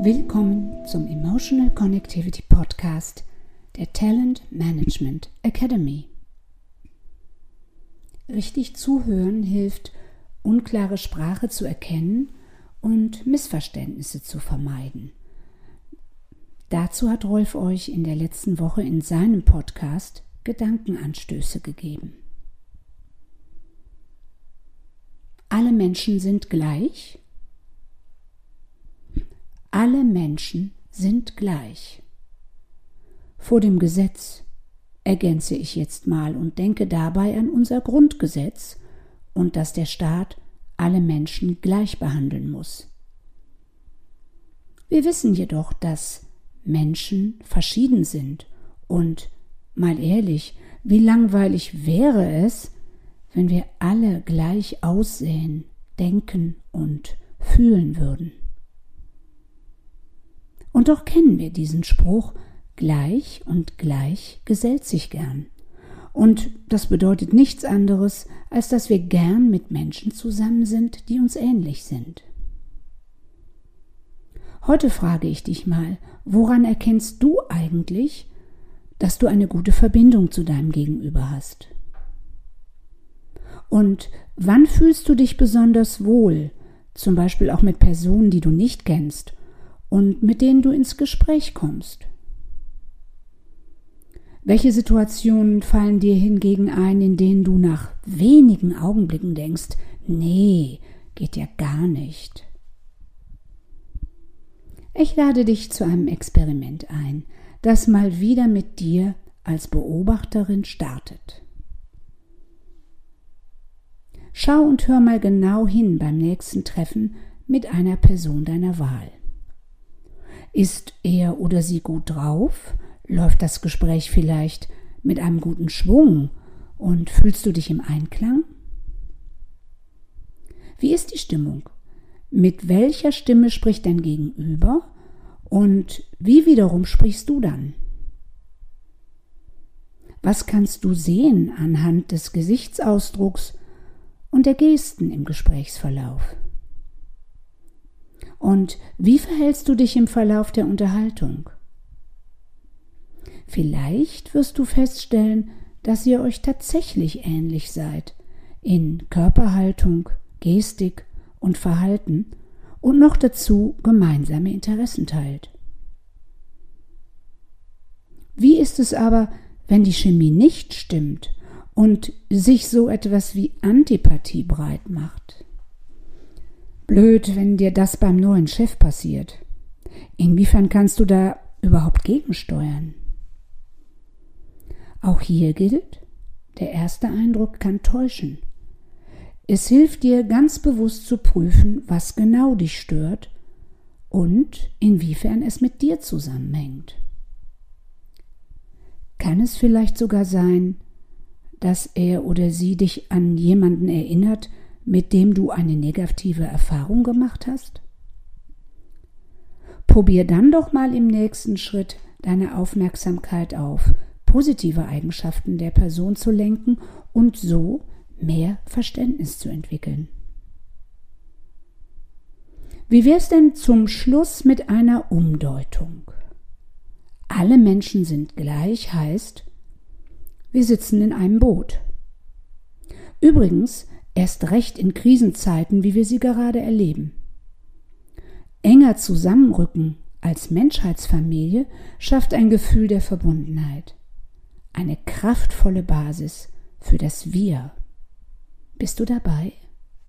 Willkommen zum Emotional Connectivity Podcast der Talent Management Academy. Richtig zuhören hilft, unklare Sprache zu erkennen und Missverständnisse zu vermeiden. Dazu hat Rolf euch in der letzten Woche in seinem Podcast Gedankenanstöße gegeben. Alle Menschen sind gleich alle Menschen sind gleich. Vor dem Gesetz ergänze ich jetzt mal und denke dabei an unser Grundgesetz und dass der Staat alle Menschen gleich behandeln muss. Wir wissen jedoch, dass Menschen verschieden sind und, mal ehrlich, wie langweilig wäre es, wenn wir alle gleich aussehen, denken und fühlen würden. Und doch kennen wir diesen Spruch, gleich und gleich gesellt sich gern. Und das bedeutet nichts anderes, als dass wir gern mit Menschen zusammen sind, die uns ähnlich sind. Heute frage ich dich mal, woran erkennst du eigentlich, dass du eine gute Verbindung zu deinem Gegenüber hast? Und wann fühlst du dich besonders wohl, zum Beispiel auch mit Personen, die du nicht kennst und mit denen du ins Gespräch kommst. Welche Situationen fallen dir hingegen ein, in denen du nach wenigen Augenblicken denkst, nee, geht ja gar nicht. Ich lade dich zu einem Experiment ein, das mal wieder mit dir als Beobachterin startet. Schau und hör mal genau hin beim nächsten Treffen mit einer Person deiner Wahl. Ist er oder sie gut drauf? Läuft das Gespräch vielleicht mit einem guten Schwung? Und fühlst du dich im Einklang? Wie ist die Stimmung? Mit welcher Stimme spricht dein Gegenüber? Und wie wiederum sprichst du dann? Was kannst du sehen anhand des Gesichtsausdrucks und der Gesten im Gesprächsverlauf? Und wie verhältst du dich im Verlauf der Unterhaltung? Vielleicht wirst du feststellen, dass ihr euch tatsächlich ähnlich seid in Körperhaltung, Gestik und Verhalten und noch dazu gemeinsame Interessen teilt. Wie ist es aber, wenn die Chemie nicht stimmt und sich so etwas wie Antipathie breit macht? Blöd, wenn dir das beim neuen Chef passiert. Inwiefern kannst du da überhaupt gegensteuern? Auch hier gilt, der erste Eindruck kann täuschen. Es hilft dir ganz bewusst zu prüfen, was genau dich stört und inwiefern es mit dir zusammenhängt. Kann es vielleicht sogar sein, dass er oder sie dich an jemanden erinnert, mit dem du eine negative Erfahrung gemacht hast? Probier dann doch mal im nächsten Schritt deine Aufmerksamkeit auf positive Eigenschaften der Person zu lenken und so mehr Verständnis zu entwickeln. Wie wär's denn zum Schluss mit einer Umdeutung? Alle Menschen sind gleich heißt, wir sitzen in einem Boot. Übrigens erst recht in Krisenzeiten, wie wir sie gerade erleben. Enger zusammenrücken als Menschheitsfamilie schafft ein Gefühl der Verbundenheit, eine kraftvolle Basis für das Wir. Bist du dabei?